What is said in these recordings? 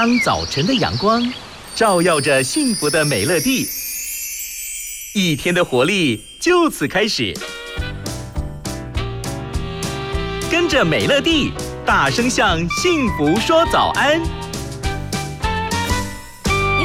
当早晨的阳光照耀着幸福的美乐蒂，一天的活力就此开始。跟着美乐蒂，大声向幸福说早安。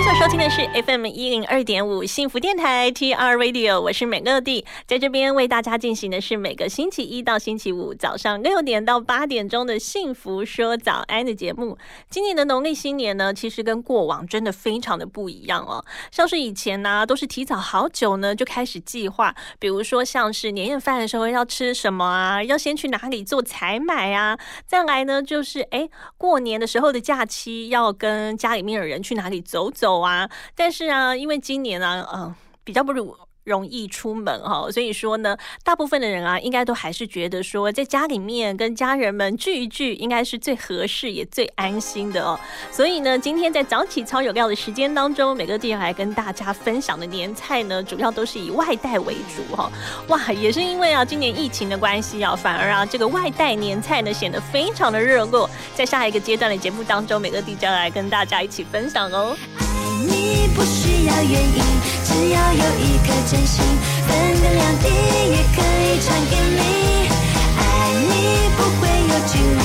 所收听的是 FM 一零二点五幸福电台 TR Radio，我是美乐蒂，在这边为大家进行的是每个星期一到星期五早上六点到八点钟的幸福说早安的节目。今年的农历新年呢，其实跟过往真的非常的不一样哦。像是以前呢，都是提早好久呢就开始计划，比如说像是年夜饭的时候要吃什么啊，要先去哪里做采买啊，再来呢就是哎过年的时候的假期要跟家里面的人去哪里走走。有啊，但是啊，因为今年啊，嗯，比较不如。容易出门哈，所以说呢，大部分的人啊，应该都还是觉得说，在家里面跟家人们聚一聚，应该是最合适也最安心的哦。所以呢，今天在早起超有料的时间当中，每个地方来跟大家分享的年菜呢，主要都是以外带为主哈。哇，也是因为啊，今年疫情的关系啊，反而啊，这个外带年菜呢，显得非常的热络。在下一个阶段的节目当中，每个地将来跟大家一起分享哦。你不需要原因，只要有一颗真心，分隔两地也可以传给你。爱你不会有距离，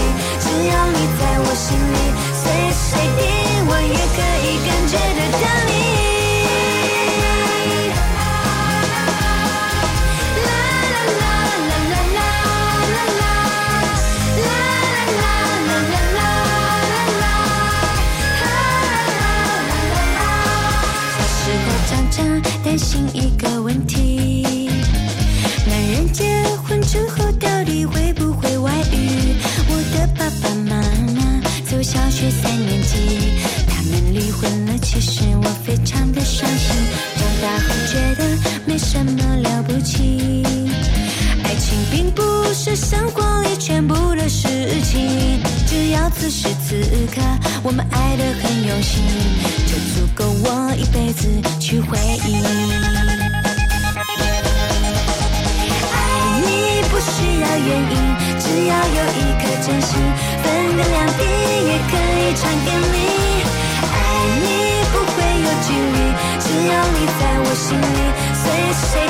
随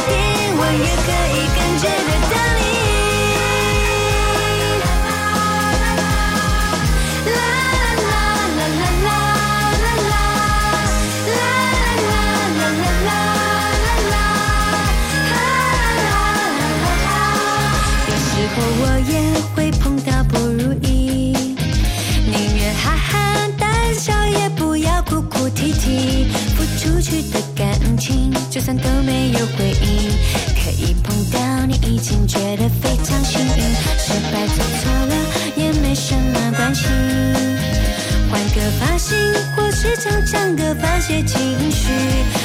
唱唱歌发泄情绪，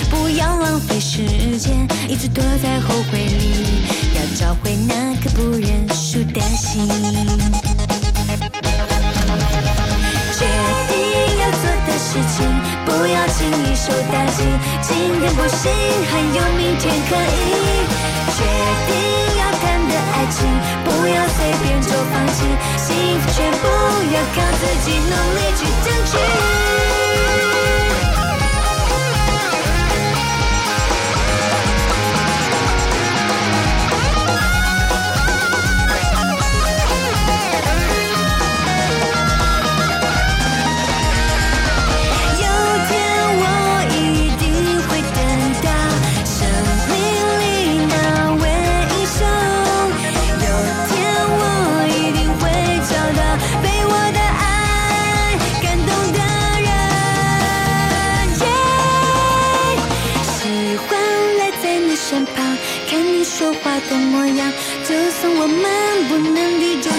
不要浪费时间，一直躲在后悔里。要找回那颗不认输的心，决定要做的事情，不要轻易受打击。今天不行，还有明天可以。决定要谈的爱情，不要随便就放弃。幸福全部要靠自己努力去争取。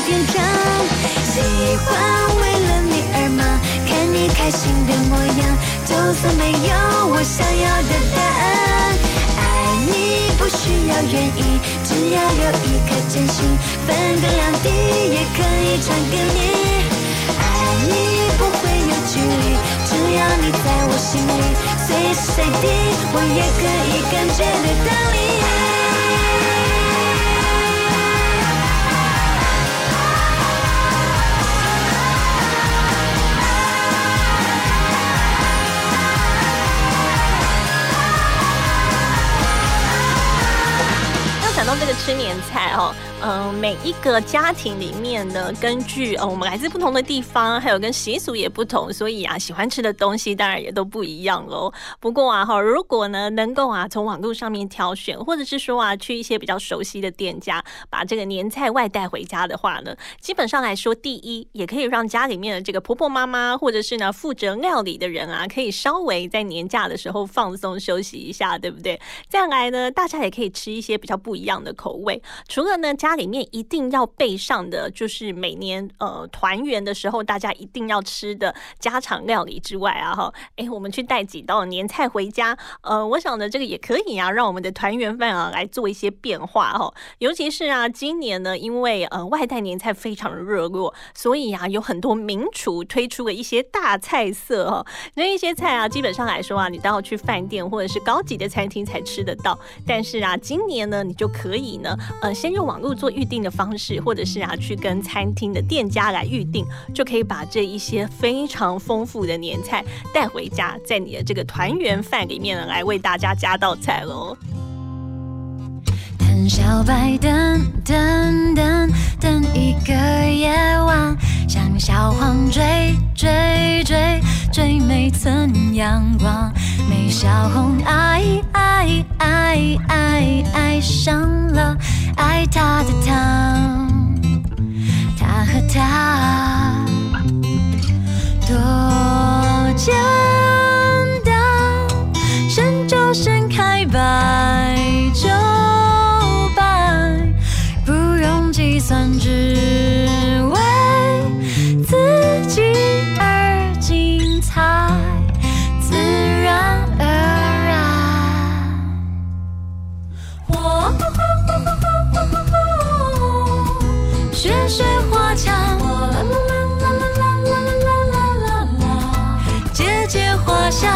点灯，喜欢为了你而忙，看你开心的模样，就算没有我想要的答案，爱你不需要原因，只要有一颗真心，分隔两地也可以传给你，爱你不会有距离，只要你在我心里，随时随地我也可以感觉得到你。吃年菜哦。嗯，每一个家庭里面呢，根据呃我们来自不同的地方，还有跟习俗也不同，所以啊，喜欢吃的东西当然也都不一样喽。不过啊，哈，如果呢能够啊从网络上面挑选，或者是说啊去一些比较熟悉的店家，把这个年菜外带回家的话呢，基本上来说，第一也可以让家里面的这个婆婆妈妈，或者是呢负责料理的人啊，可以稍微在年假的时候放松休息一下，对不对？再来呢，大家也可以吃一些比较不一样的口味，除了呢家。里面一定要备上的，就是每年呃团圆的时候，大家一定要吃的家常料理之外啊，哈，哎，我们去带几道年菜回家，呃，我想呢，这个也可以啊，让我们的团圆饭啊来做一些变化哈。尤其是啊，今年呢，因为呃外带年菜非常的热络，所以啊，有很多名厨推出了一些大菜色哈。那一些菜啊，基本上来说啊，你都要去饭店或者是高级的餐厅才吃得到。但是啊，今年呢，你就可以呢，呃，先用网络。做预定的方式，或者是啊去跟餐厅的店家来预定，就可以把这一些非常丰富的年菜带回家，在你的这个团圆饭里面来为大家加道菜喽。等小白等等等等一个夜晚，像小黄追追追追每寸阳光，没小红爱爱爱爱爱上了。爱他的他，他和他多简单，深就盛开，吧雪花墙，啦啦啦啦啦啦啦啦啦啦，姐姐花香，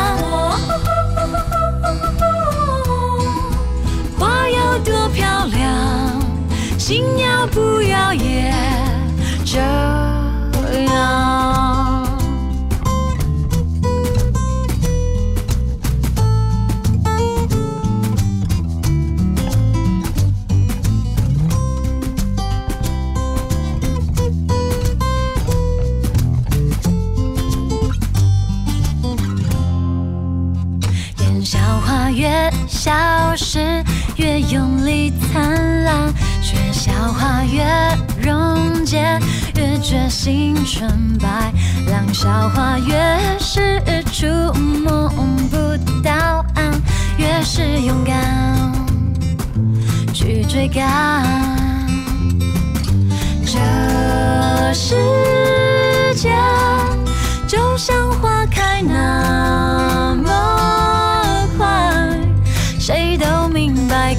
越用力灿烂，学校花越溶解越决心纯白，让笑话越是触摸不到岸，越是勇敢去追赶。这世界就像花开那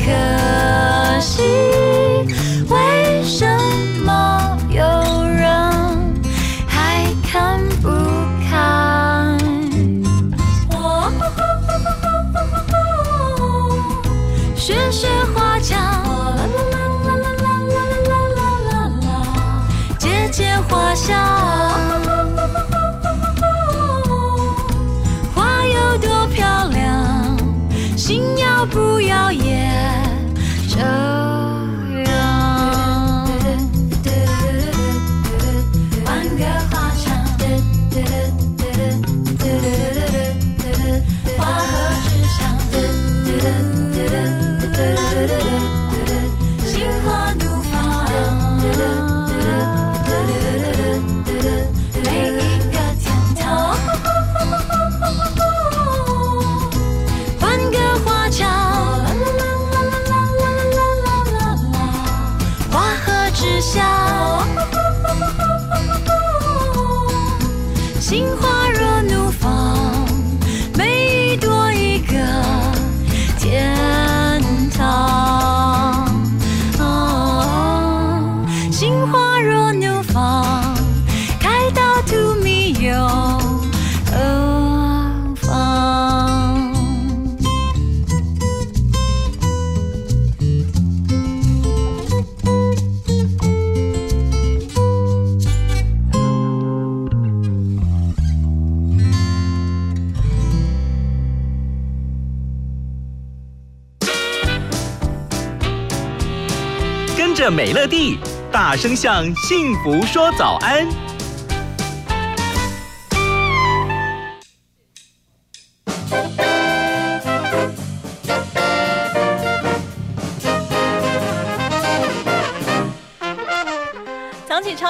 可惜为什么有人还看不开？雪雪花墙，啦啦啦啦啦啦啦啦啦，姐姐花香，声向幸福说早安。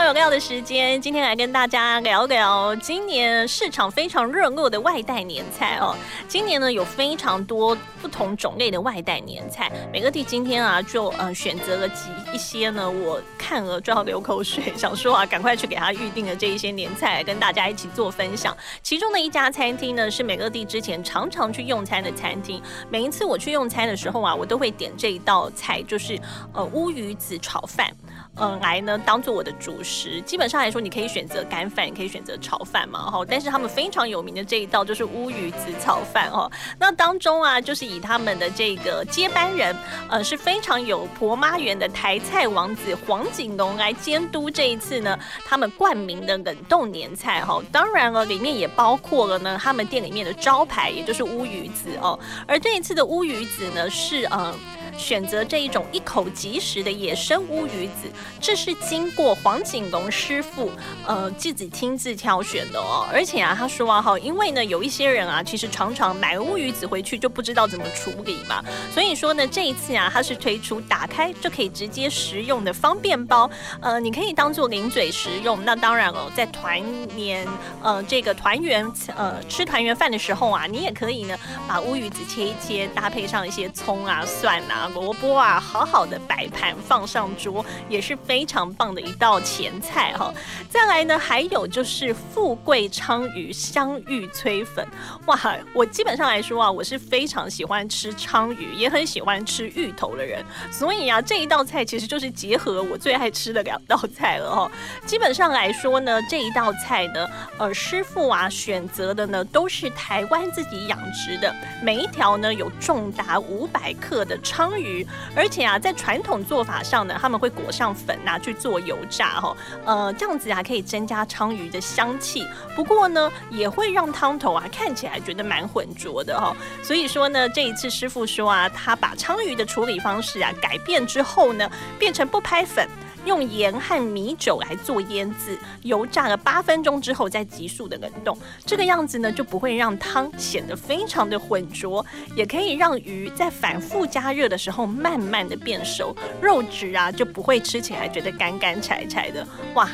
有料的时间，今天来跟大家聊聊今年市场非常热络的外带年菜哦。今年呢有非常多不同种类的外带年菜，美乐蒂今天啊就呃选择了几一些呢，我看了就要流口水，想说啊赶快去给他预定的这一些年菜，跟大家一起做分享。其中的一家餐厅呢是美乐蒂之前常常去用餐的餐厅，每一次我去用餐的时候啊，我都会点这一道菜，就是呃乌鱼子炒饭。嗯，来呢当做我的主食。基本上来说，你可以选择干饭，也可以选择炒饭嘛，哈。但是他们非常有名的这一道就是乌鱼子炒饭，哦。那当中啊，就是以他们的这个接班人，呃，是非常有婆妈园的台菜王子黄景龙来监督这一次呢，他们冠名的冷冻年菜，哈。当然了，里面也包括了呢，他们店里面的招牌，也就是乌鱼子哦。而这一次的乌鱼子呢，是呃。选择这一种一口即食的野生乌鱼子，这是经过黄景龙师傅呃自己亲自挑选的哦。而且啊，他说啊哈，因为呢有一些人啊，其实常常买乌鱼子回去就不知道怎么处理嘛，所以说呢这一次啊，他是推出打开就可以直接食用的方便包，呃，你可以当做零嘴食用。那当然哦，在团年呃这个团圆呃吃团圆饭的时候啊，你也可以呢把乌鱼子切一切，搭配上一些葱啊蒜啊。萝卜啊，好好的摆盘放上桌，也是非常棒的一道前菜哈。再来呢，还有就是富贵鲳鱼香芋炊粉，哇！我基本上来说啊，我是非常喜欢吃鲳鱼，也很喜欢吃芋头的人，所以啊，这一道菜其实就是结合我最爱吃的两道菜了哈。基本上来说呢，这一道菜呢，呃，师傅啊选择的呢都是台湾自己养殖的，每一条呢有重达五百克的鲳。鱼，而且啊，在传统做法上呢，他们会裹上粉拿去做油炸哈，呃，这样子啊可以增加鲳鱼的香气。不过呢，也会让汤头啊看起来觉得蛮浑浊的哈。所以说呢，这一次师傅说啊，他把鲳鱼的处理方式啊改变之后呢，变成不拍粉。用盐和米酒来做腌制，油炸了八分钟之后再急速的冷冻，这个样子呢就不会让汤显得非常的浑浊，也可以让鱼在反复加热的时候慢慢的变熟，肉质啊就不会吃起来觉得干干柴柴的，哇！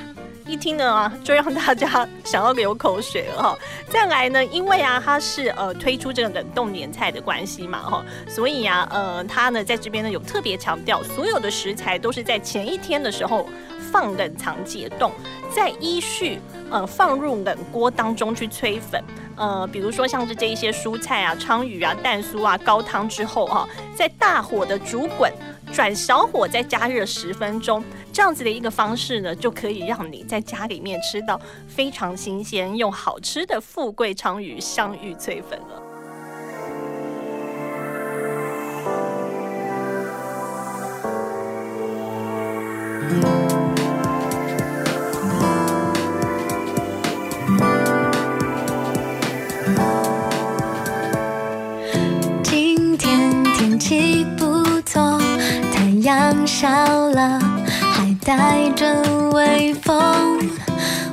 一听呢，就让大家想要流口水了哈。再来呢，因为啊，它是呃推出这个冷冻年菜的关系嘛哈，所以啊，呃，它呢在这边呢有特别强调，所有的食材都是在前一天的时候放冷藏解冻，再依序呃放入冷锅当中去催粉。呃，比如说像是这一些蔬菜啊、鲳鱼啊、蛋酥啊，高汤之后哈，在大火的煮滚。转小火再加热十分钟，这样子的一个方式呢，就可以让你在家里面吃到非常新鲜又好吃的富贵鲳鱼香芋脆粉了。笑了，还带着微风，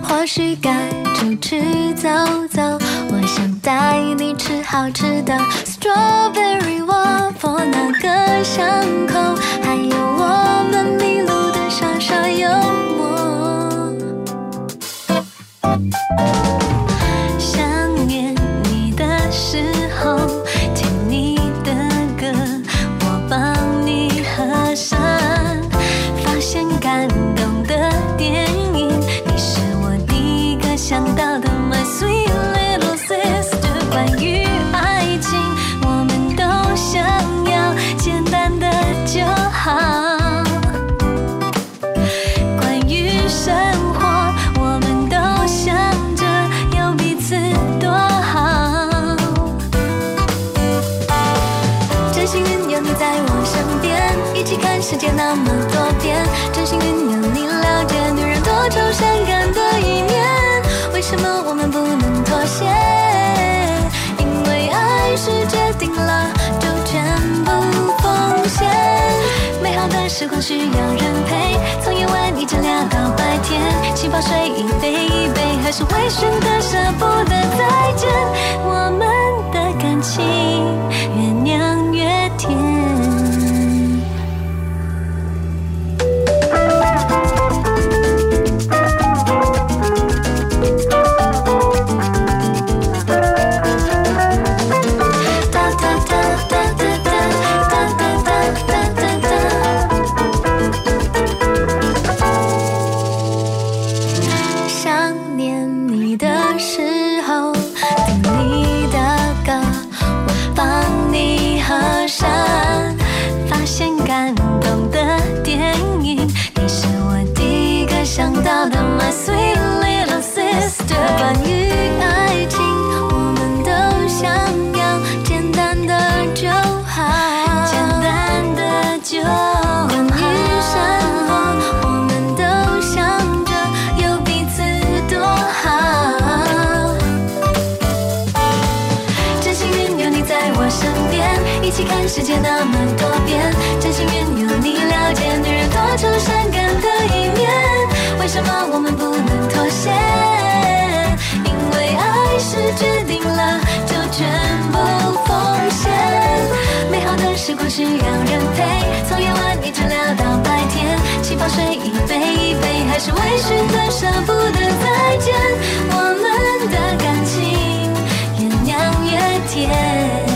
或许该出去走走。我想带你吃好吃的 strawberry waffle，那个巷口还有我们迷路的小小幽默。那么多遍真幸运有你了解女人多愁善感的一面为什么我们不能妥协因为爱是决定了就全部奉献。美好的时光需要人陪从夜晚一直聊到白天气泡水一杯一杯还是会酸的舍不得再见。我们的感情越酿越甜。身边一起看世界那么多变真心愿有你了解女人多愁善感的一面为什么我们不能妥协因为爱是决定了就全部奉献美好的时光需要人陪从夜晚一直聊到白天气泡水一杯一杯还是微醺的舍不得再见我们的感情越酿越甜。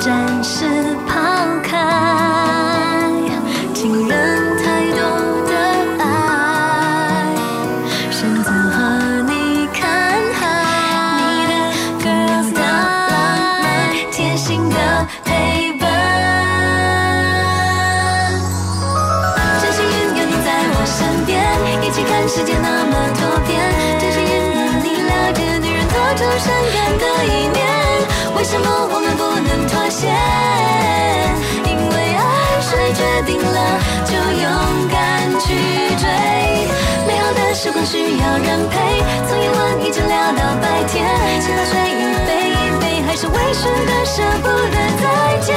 暂时抛开。要人陪，从夜晚一直聊到白天。现在睡一杯一杯，还是微醺的舍不得再见。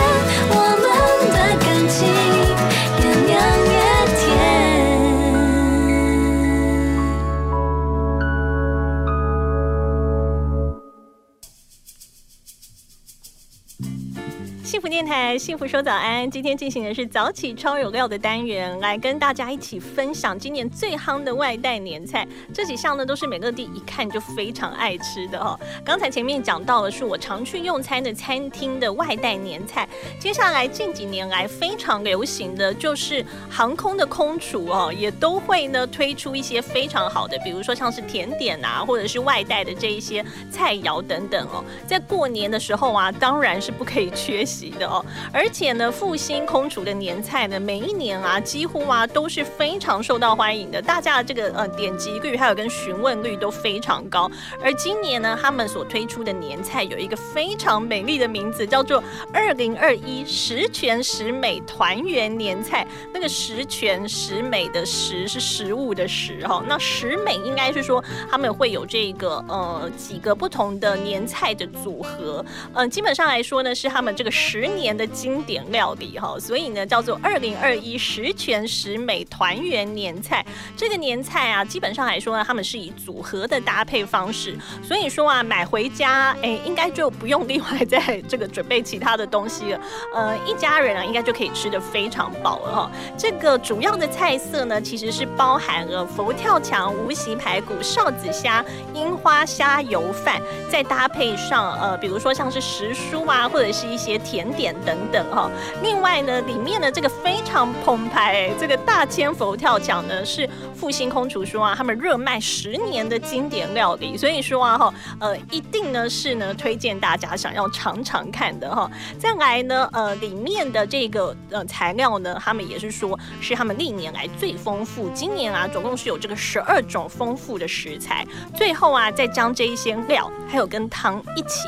幸福电台，幸福说早安。今天进行的是早起超有料的单元，来跟大家一起分享今年最夯的外带年菜。这几项呢，都是美乐蒂一看就非常爱吃的哈。刚才前面讲到的是我常去用餐的餐厅的外带年菜，接下来近几年来非常流行的就是航空的空厨哦，也都会呢推出一些非常好的，比如说像是甜点啊，或者是外带的这一些菜肴等等哦。在过年的时候啊，当然是不可以缺席。的哦，而且呢，复兴空厨的年菜呢，每一年啊，几乎啊都是非常受到欢迎的，大家的这个呃点击率还有跟询问率都非常高。而今年呢，他们所推出的年菜有一个非常美丽的名字，叫做“二零二一十全十美团圆年菜”。那个十全十美的十是食物的十哈，那十美应该是说他们会有这个呃几个不同的年菜的组合，嗯，基本上来说呢，是他们这个十。十年的经典料理哈，所以呢叫做二零二一十全十美团圆年菜。这个年菜啊，基本上来说呢，他们是以组合的搭配方式，所以说啊，买回家哎，应该就不用另外再 这个准备其他的东西了。呃，一家人啊，应该就可以吃的非常饱了哈。这个主要的菜色呢，其实是包含了佛跳墙、无锡排骨、哨子虾、樱花虾油饭，再搭配上呃，比如说像是时蔬啊，或者是一些甜。甜点等等哈，另外呢，里面的这个非常澎湃，这个大千佛跳墙呢是复兴空厨说啊，他们热卖十年的经典料理，所以说啊哈，呃，一定呢是呢推荐大家想要尝尝看的哈。再来呢，呃，里面的这个呃材料呢，他们也是说是他们历年来最丰富，今年啊总共是有这个十二种丰富的食材，最后啊再将这一些料还有跟汤一起。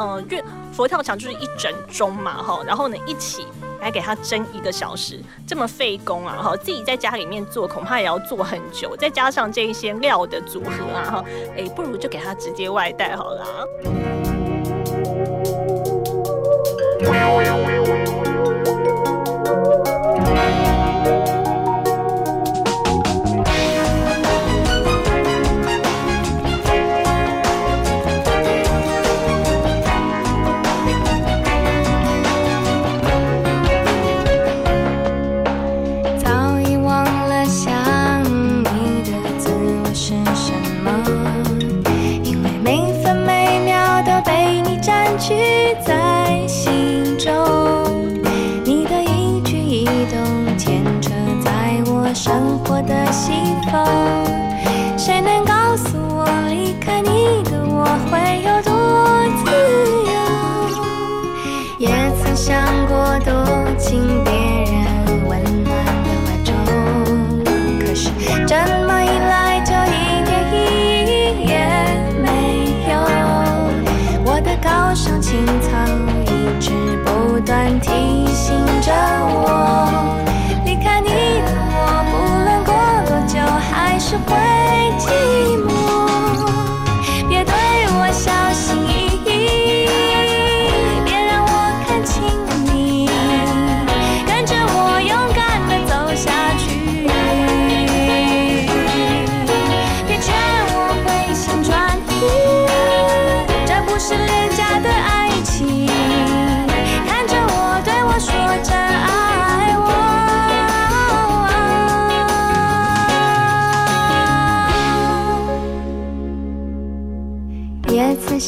呃，就佛跳墙就是一整盅嘛，哈，然后呢一起来给它蒸一个小时，这么费工啊，哈，自己在家里面做恐怕也要做很久，再加上这一些料的组合啊，哈，哎，不如就给它直接外带好了。生活的西风，谁能告诉我离开你的我会有多自由？也曾想过多进别人温暖的怀中，可是这么一来就一点意义也没有。我的高尚情操一直不断提高。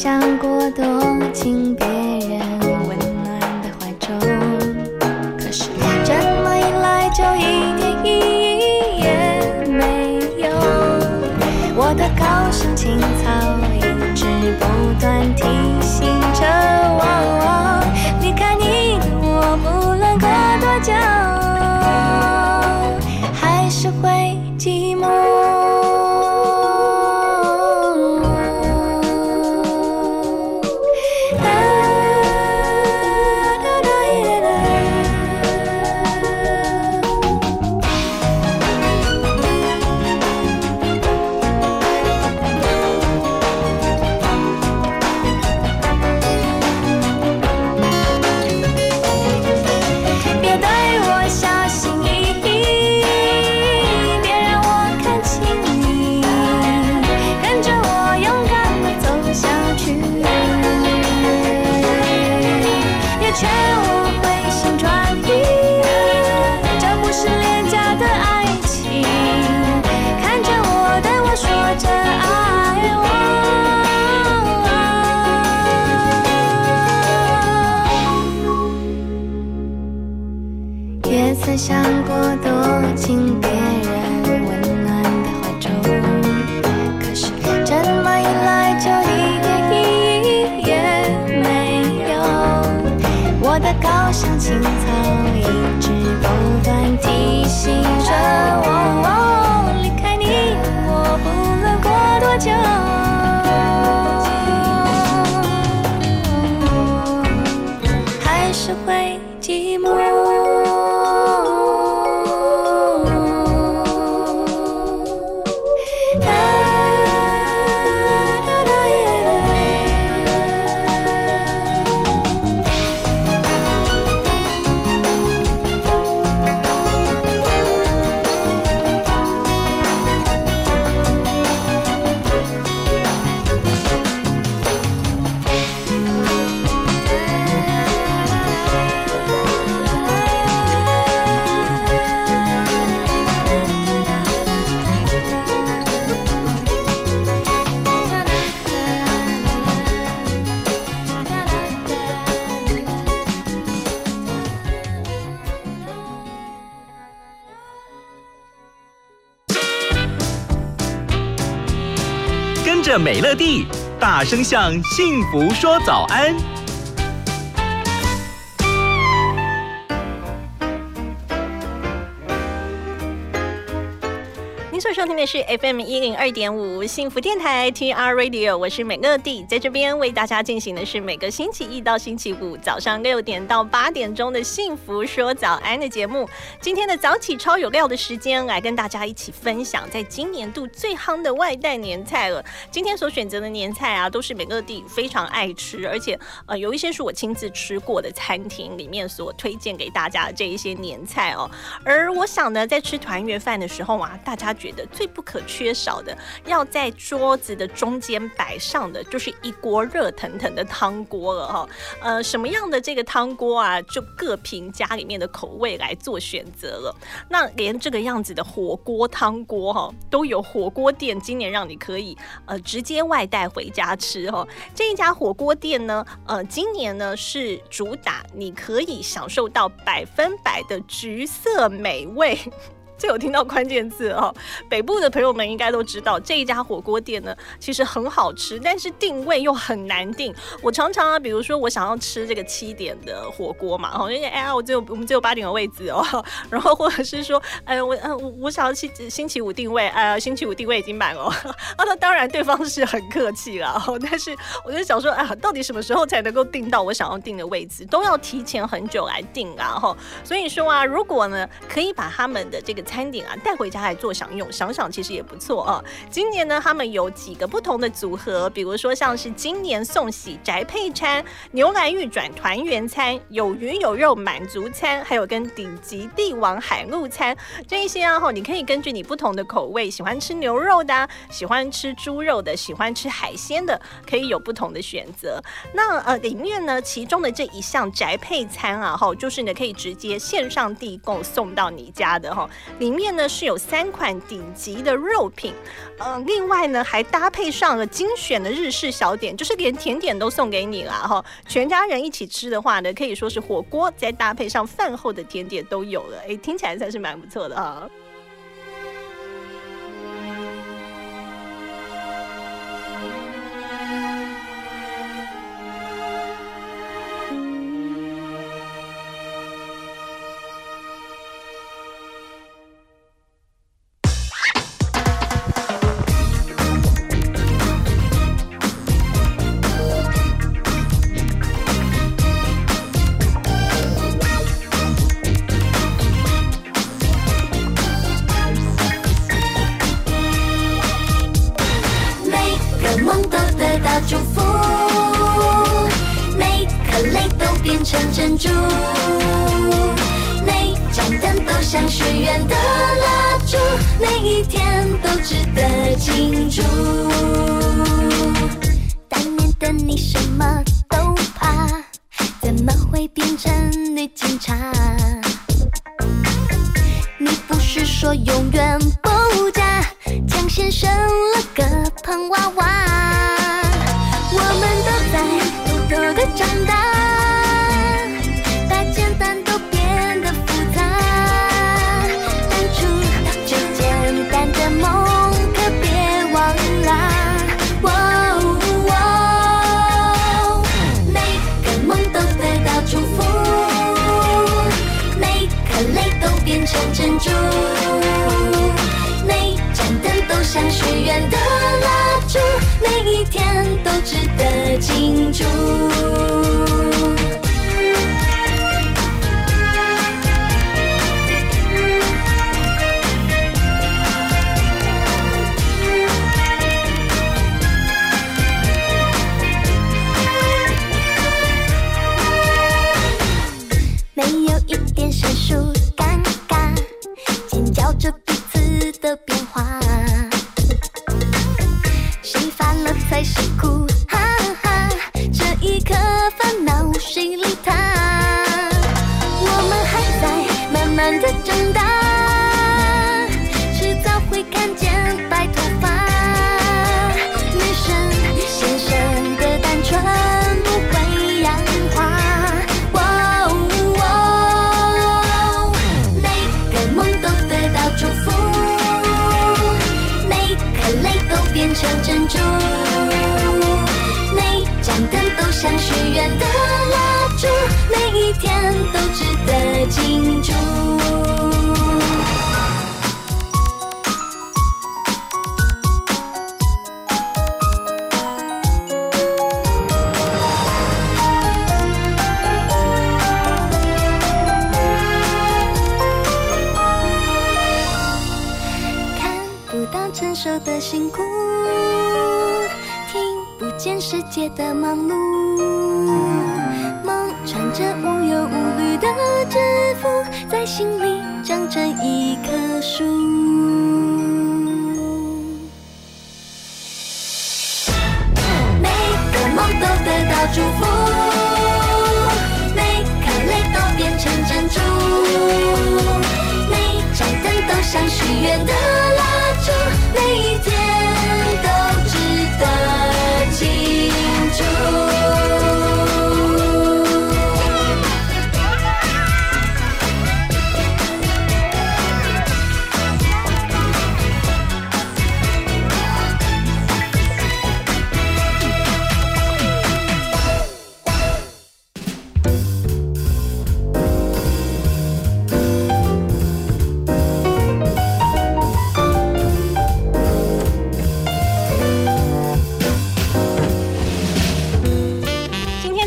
想声向幸福说早安。收听的是 FM 一零二点五幸福电台 TR Radio，我是美乐蒂，在这边为大家进行的是每个星期一到星期五早上六点到八点钟的幸福说早安的节目。今天的早起超有料的时间，来跟大家一起分享在今年度最夯的外带年菜了。今天所选择的年菜啊，都是美乐蒂非常爱吃，而且呃有一些是我亲自吃过的餐厅里面所推荐给大家的这一些年菜哦。而我想呢，在吃团圆饭的时候啊，大家觉得最不可缺少的，要在桌子的中间摆上的，就是一锅热腾腾的汤锅了哈。呃，什么样的这个汤锅啊，就各凭家里面的口味来做选择了。那连这个样子的火锅汤锅哈，都有火锅店今年让你可以呃直接外带回家吃哈。这一家火锅店呢，呃，今年呢是主打你可以享受到百分百的橘色美味。这有听到关键字哦，北部的朋友们应该都知道，这一家火锅店呢，其实很好吃，但是定位又很难定。我常常啊，比如说我想要吃这个七点的火锅嘛，哈，因为哎呀，我只有我们只有八点的位置哦，然后或者是说，哎，我嗯我我想要星星期五定位，哎，星期五定位已经满了，啊，那当然对方是很客气啦，但是我就想说，哎呀，到底什么时候才能够定到我想要定的位置，都要提前很久来定啊，哈，所以说啊，如果呢可以把他们的这个餐点啊带回家来做享用，想想其实也不错啊。今年呢，他们有几个不同的组合，比如说像是今年送喜宅配餐、牛来玉转团圆餐、有鱼有肉满足餐，还有跟顶级帝王海陆餐这一些啊，哈，你可以根据你不同的口味，喜欢吃牛肉的，喜欢吃猪肉的，喜欢吃海鲜的，可以有不同的选择。那呃，里面呢，其中的这一项宅配餐啊，哈，就是呢可以直接线上递购送到你家的哈。里面呢是有三款顶级的肉品，呃，另外呢还搭配上了精选的日式小点，就是连甜点都送给你了哈。全家人一起吃的话呢，可以说是火锅再搭配上饭后的甜点都有了，哎，听起来算是蛮不错的。哈清楚。每一天都值得庆祝。看不到成熟的辛苦听不见世界的忙碌。这无忧无虑的真福在心里长成一棵树。每个梦都得到祝福每颗泪都变成珍珠。每盏灯都像许愿的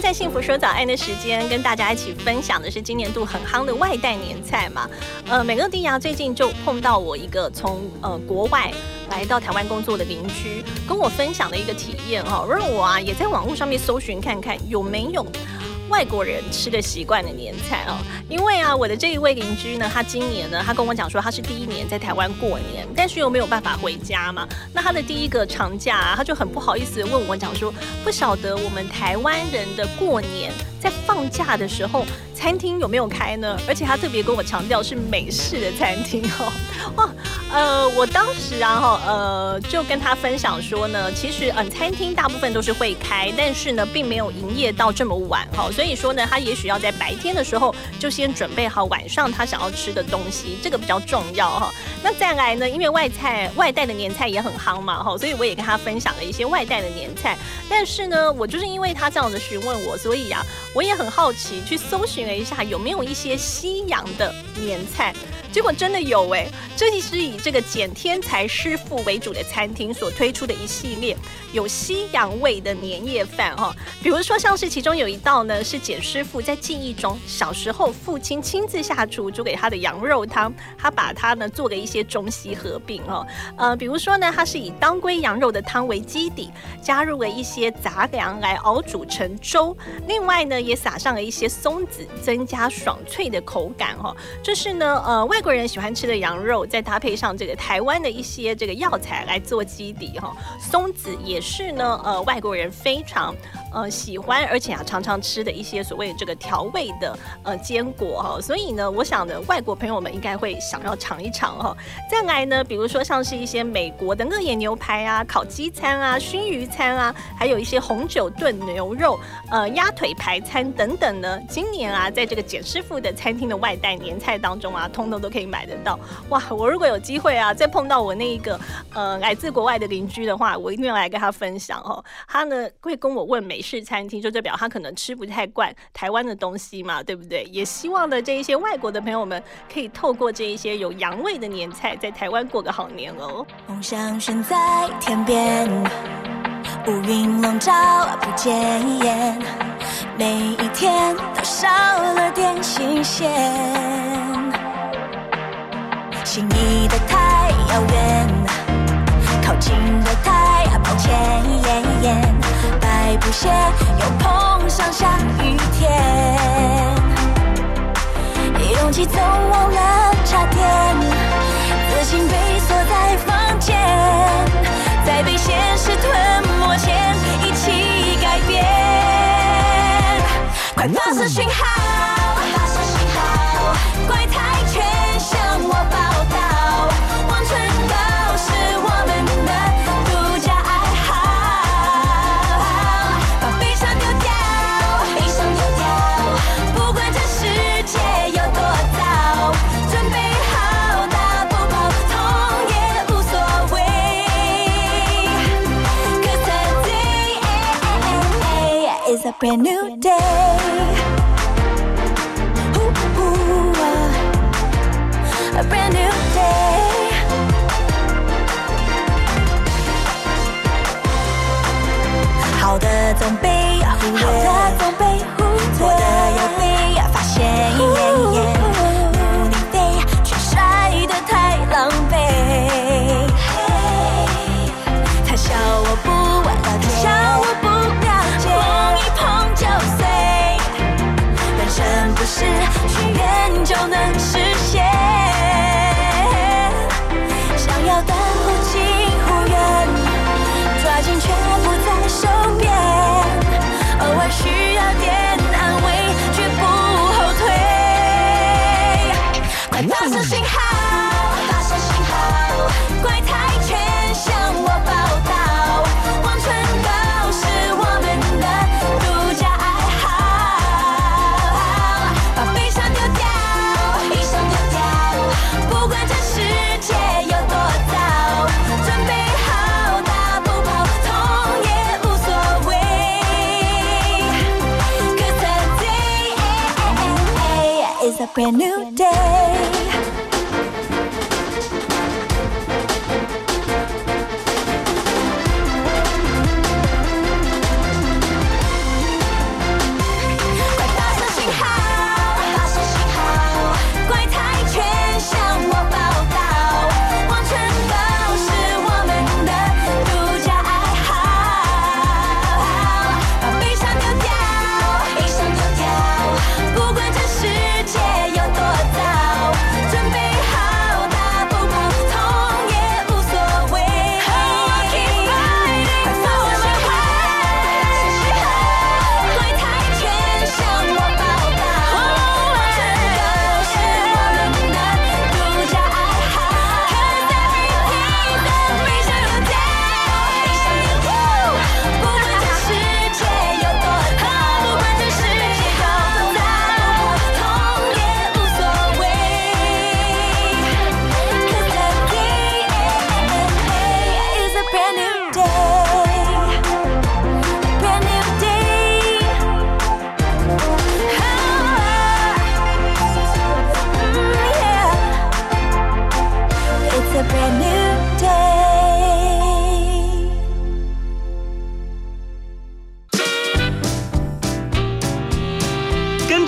在幸。福说早安的时间，跟大家一起分享的是今年度很夯的外带年菜嘛。呃，美乐蒂呀，最近就碰到我一个从呃国外来到台湾工作的邻居，跟我分享的一个体验哈，让我啊也在网络上面搜寻看看有没有。外国人吃的习惯的年菜哦，因为啊，我的这一位邻居呢，他今年呢，他跟我讲说他是第一年在台湾过年，但是又没有办法回家嘛。那他的第一个长假，啊，他就很不好意思问我讲说，不晓得我们台湾人的过年在放假的时候。餐厅有没有开呢？而且他特别跟我强调是美式的餐厅哦。哇，呃，我当时啊哈，呃，就跟他分享说呢，其实嗯，餐厅大部分都是会开，但是呢，并没有营业到这么晚哈。所以说呢，他也许要在白天的时候就先准备好晚上他想要吃的东西，这个比较重要哈。那再来呢，因为外菜外带的年菜也很夯嘛哈，所以我也跟他分享了一些外带的年菜。但是呢，我就是因为他这样子询问我，所以呀，我也很好奇去搜寻了。一下有没有一些西洋的年菜？结果真的有哎，这是以这个简天才师傅为主的餐厅所推出的一系列有西洋味的年夜饭哈。比如说，像是其中有一道呢，是简师傅在记忆中小时候父亲亲自下厨煮给他的羊肉汤，他把它呢做了一些中西合并哦。呃，比如说呢，它是以当归羊肉的汤为基底，加入了一些杂粮来熬煮成粥，另外呢也撒上了一些松子。增加爽脆的口感哈，这是呢呃外国人喜欢吃的羊肉，再搭配上这个台湾的一些这个药材来做基底哈，松子也是呢呃外国人非常。呃，喜欢而且啊常常吃的一些所谓这个调味的呃坚果哈，所以呢，我想呢，外国朋友们应该会想要尝一尝哈。再来呢，比如说像是一些美国的乐野牛排啊、烤鸡餐啊、熏鱼餐啊，还有一些红酒炖牛肉、呃鸭腿排餐等等呢，今年啊，在这个简师傅的餐厅的外带年菜当中啊，通通都可以买得到。哇，我如果有机会啊，再碰到我那一个呃来自国外的邻居的话，我一定要来跟他分享哦。他呢会跟我问美。式餐厅就代表他可能吃不太惯台湾的东西嘛，对不对？也希望的这一些外国的朋友们可以透过这一些有洋味的年菜，在台湾过个好年哦。梦想悬在天边，乌云笼罩不见，每一天都少了点新鲜，心仪的太遥远，靠近的太抱歉。白布鞋，又碰上下雨天，勇气总忘了插电，自信被锁在房间，在被现实吞没前，一起改变。快发射讯号，brand new day. Ooh, ooh, uh, a brand new day. 好的总被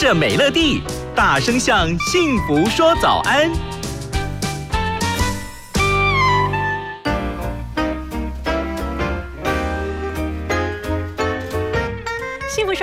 着美乐蒂，大声向幸福说早安。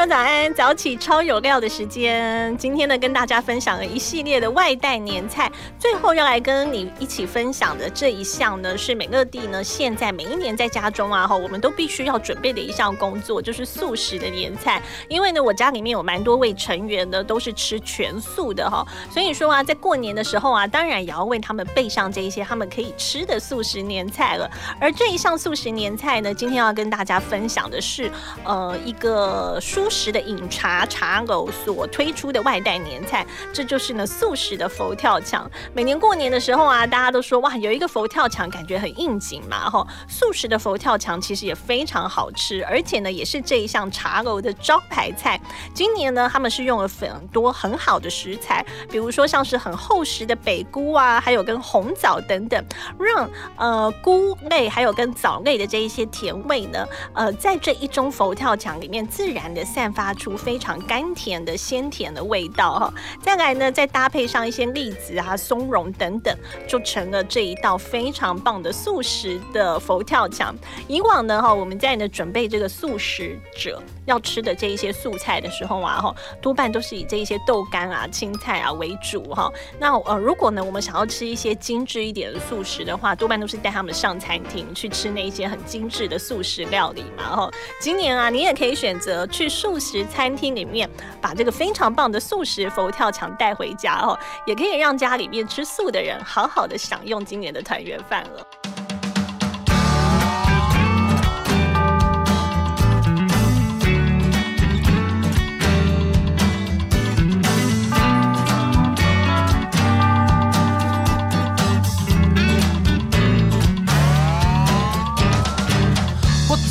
早安，早起超有料的时间。今天呢，跟大家分享了一系列的外带年菜，最后要来跟你一起分享的这一项呢，是美乐蒂呢现在每一年在家中啊哈，我们都必须要准备的一项工作，就是素食的年菜。因为呢，我家里面有蛮多位成员呢都是吃全素的哈，所以说啊，在过年的时候啊，当然也要为他们备上这一些他们可以吃的素食年菜了。而这一项素食年菜呢，今天要跟大家分享的是，呃，一个蔬适的饮茶茶楼所推出的外带年菜，这就是呢素食的佛跳墙。每年过年的时候啊，大家都说哇，有一个佛跳墙感觉很应景嘛，哈。素食的佛跳墙其实也非常好吃，而且呢，也是这一项茶楼的招牌菜。今年呢，他们是用了很多很好的食材，比如说像是很厚实的北菇啊，还有跟红枣等等，让呃菇类还有跟枣类的这一些甜味呢，呃，在这一盅佛跳墙里面自然的散散发出非常甘甜的鲜甜的味道哈。再来呢，再搭配上一些栗子啊、松茸等等，就成了这一道非常棒的素食的佛跳墙。以往呢，哈，我们在呢准备这个素食者要吃的这一些素菜的时候啊，哈，多半都是以这一些豆干啊、青菜啊为主哈。那呃，如果呢我们想要吃一些精致一点的素食的话，多半都是带他们上餐厅去吃那一些很精致的素食料理嘛。哈，今年啊，你也可以选择去素食餐厅里面把这个非常棒的素食佛跳墙带回家哦，也可以让家里面吃素的人好好的享用今年的团圆饭了。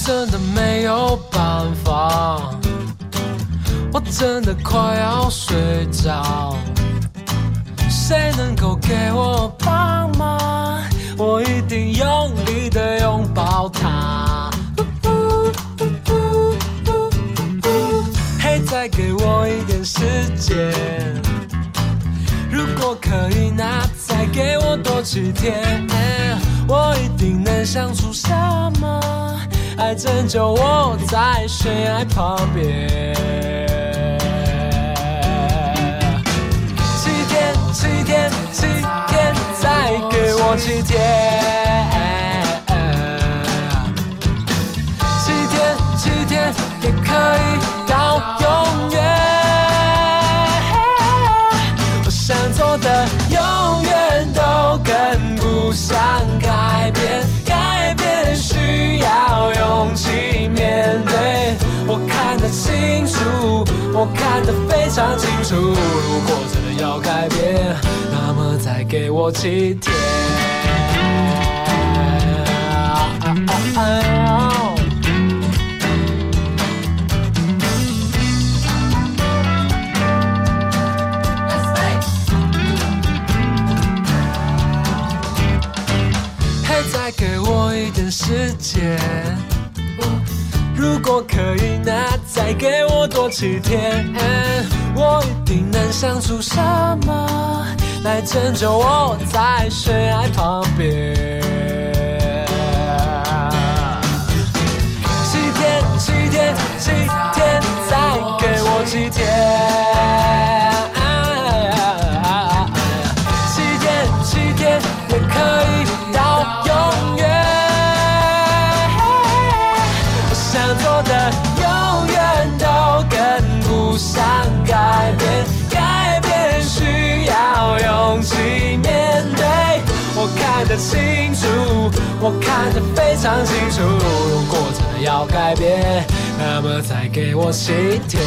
真的没有办法，我真的快要睡着。谁能够给我帮忙？我一定用力的拥抱它。嘿，再给我一点时间。如果可以，那再给我多几天，我一定能想出什么爱拯救我在悬崖旁边。七天，七天，七天，再给我七天。七天，七天，也可以到永远。我想做的永远都跟不上勇气面对。我看得清楚，我看得非常清楚。如果真的要改变，那么再给我几天。再给我一点时间。如果可以，那再给我多几天，我一定能想出什么来拯救我在悬崖旁边。七天，七天，七天，再给我七天。要勇气面对。我看得清楚，我看得非常清楚。如果真的要改变，那么再给我七天，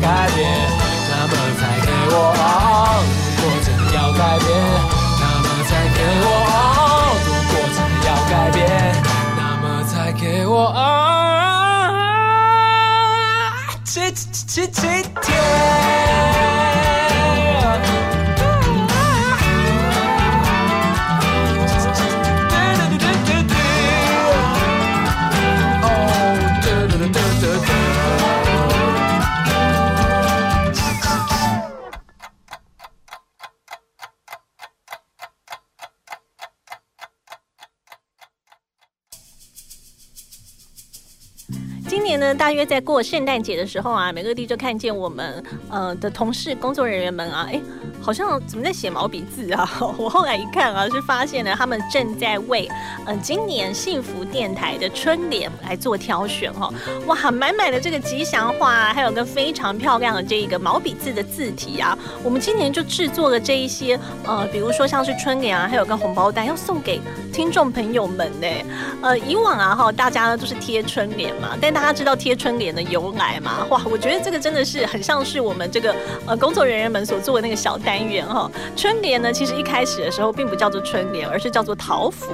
改变，那么再给我熬。如果真要改变，那么再给我熬。如果真要改变，那么再给我熬。七七七七天。今年呢，大约在过圣诞节的时候啊，美乐蒂就看见我们呃的同事工作人员们啊，哎，好像怎么在写毛笔字啊？我后来一看啊，是发现呢，他们正在为呃今年幸福电台的春联来做挑选哈、哇，满满的这个吉祥话，还有个非常漂亮的这一个毛笔字的字体啊，我们今年就制作了这一些呃，比如说像是春联啊，还有个红包袋要送给听众朋友们呢。呃，以往啊哈，大家呢都是贴春联嘛，但大大家知道贴春联的由来吗？哇，我觉得这个真的是很像是我们这个呃工作人员们所做的那个小单元哈。春联呢，其实一开始的时候并不叫做春联，而是叫做桃符，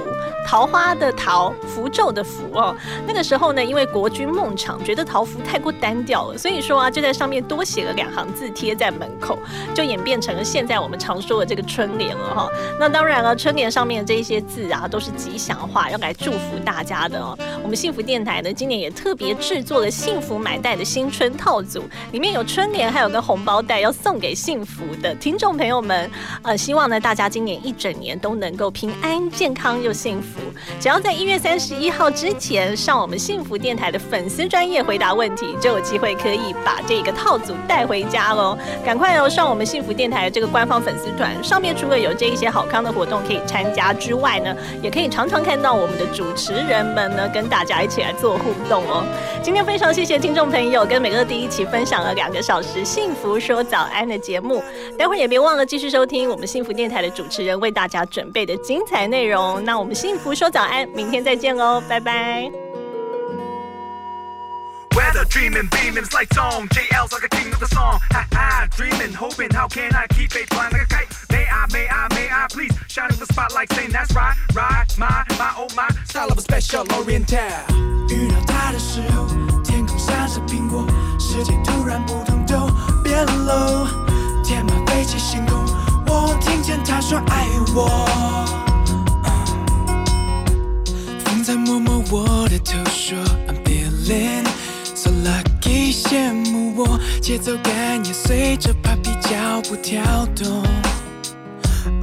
桃花的桃，符咒的符哦。那个时候呢，因为国君梦场觉得桃符太过单调了，所以说啊，就在上面多写了两行字贴在门口，就演变成了现在我们常说的这个春联了哈。那当然了，春联上面的这一些字啊，都是吉祥话，要来祝福大家的哦。我们幸福电台呢，今年也特别制作了幸福买袋的新春套组，里面有春联，还有个红包袋要送给幸福的听众朋友们。呃，希望呢大家今年一整年都能够平安、健康又幸福。只要在一月三十一号之前上我们幸福电台的粉丝专业回答问题，就有机会可以把这个套组带回家喽。赶快哦，上我们幸福电台的这个官方粉丝团，上面除了有这一些好康的活动可以参加之外呢，也可以常常看到我们的主持人们呢跟大家一起来做互动哦。今天非常谢谢听众朋友跟美乐蒂一起分享了两个小时幸福说早安的节目，待会儿也别忘了继续收听我们幸福电台的主持人为大家准备的精彩内容。那我们幸福说早安，明天再见喽，拜拜。Weather dreaming, beaming, it's lights on. JL's like a king of the song. Ha ha, dreaming, hoping, how can I keep it flying like a kite? May I, may I, may I please shining the spotlight, saying that's right, right, my, my, oh my. Style of a special oriental。遇到他的时候，天空像是苹果，世界突然不同都变了。天马飞起星空，我听见他说爱我。风在摸摸我的头，说 I'm feeling so lucky，羡慕我节奏感也随着 Papi 脚步跳动。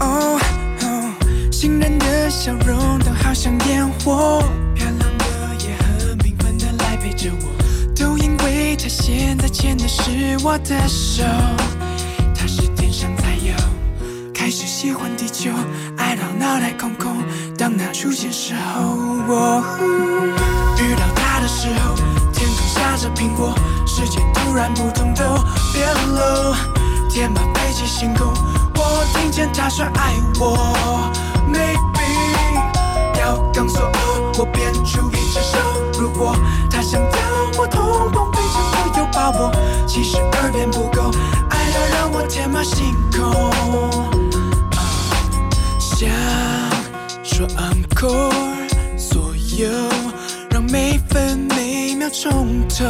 哦，哦欣然的笑容都好像烟火，漂亮的也很缤纷的来陪着我，都因为他现在牵的是我的手，他是天上才有，开始喜欢地球，爱到脑袋空空，当他出现时候，我遇到他的时候，拿着苹果，世界突然不同都变了，天马飞起星空。我听见他说爱我，maybe 要刚说哦，我变出一只手。如果他想要我通通飞翔，我有把握。其实耳边不够，爱到让我天马行空。想说 encore，所有让每分每秒冲头，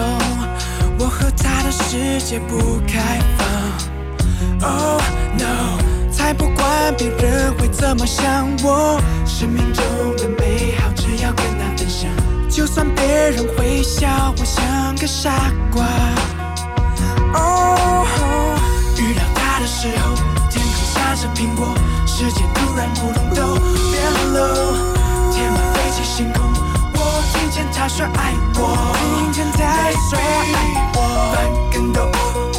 我和他的世界不开放。Oh no，才不管别人会怎么想我，生命中的美好只要跟他分享，就算别人会笑我像个傻瓜。Oh，，遇到他的时候，天空下着苹果，世界突然不同都变了，天马飞起星空，他说爱我，明天再说爱我，翻跟斗，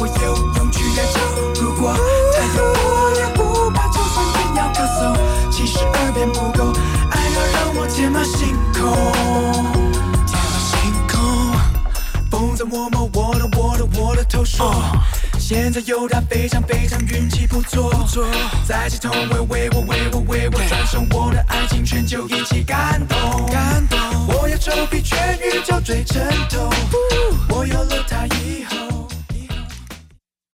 我有勇气来走。如果他有我也不怕，就算天要咳嗽，其实耳边不够，爱要让我天马行空，天马行空。风在摸摸我的我的我的头说。现在有他非常非常运气不错，在街头为为我为我为我转身，我的爱情全球一起感动，感动。我要臭屁全宇宙最正统，我有了他